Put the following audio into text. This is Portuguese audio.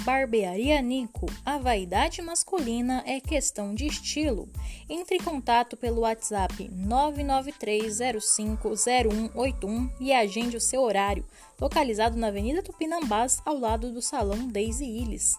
Barbearia Nico. A vaidade masculina é questão de estilo. Entre em contato pelo WhatsApp 993050181 e agende o seu horário, localizado na Avenida Tupinambás, ao lado do Salão Daisy Illes.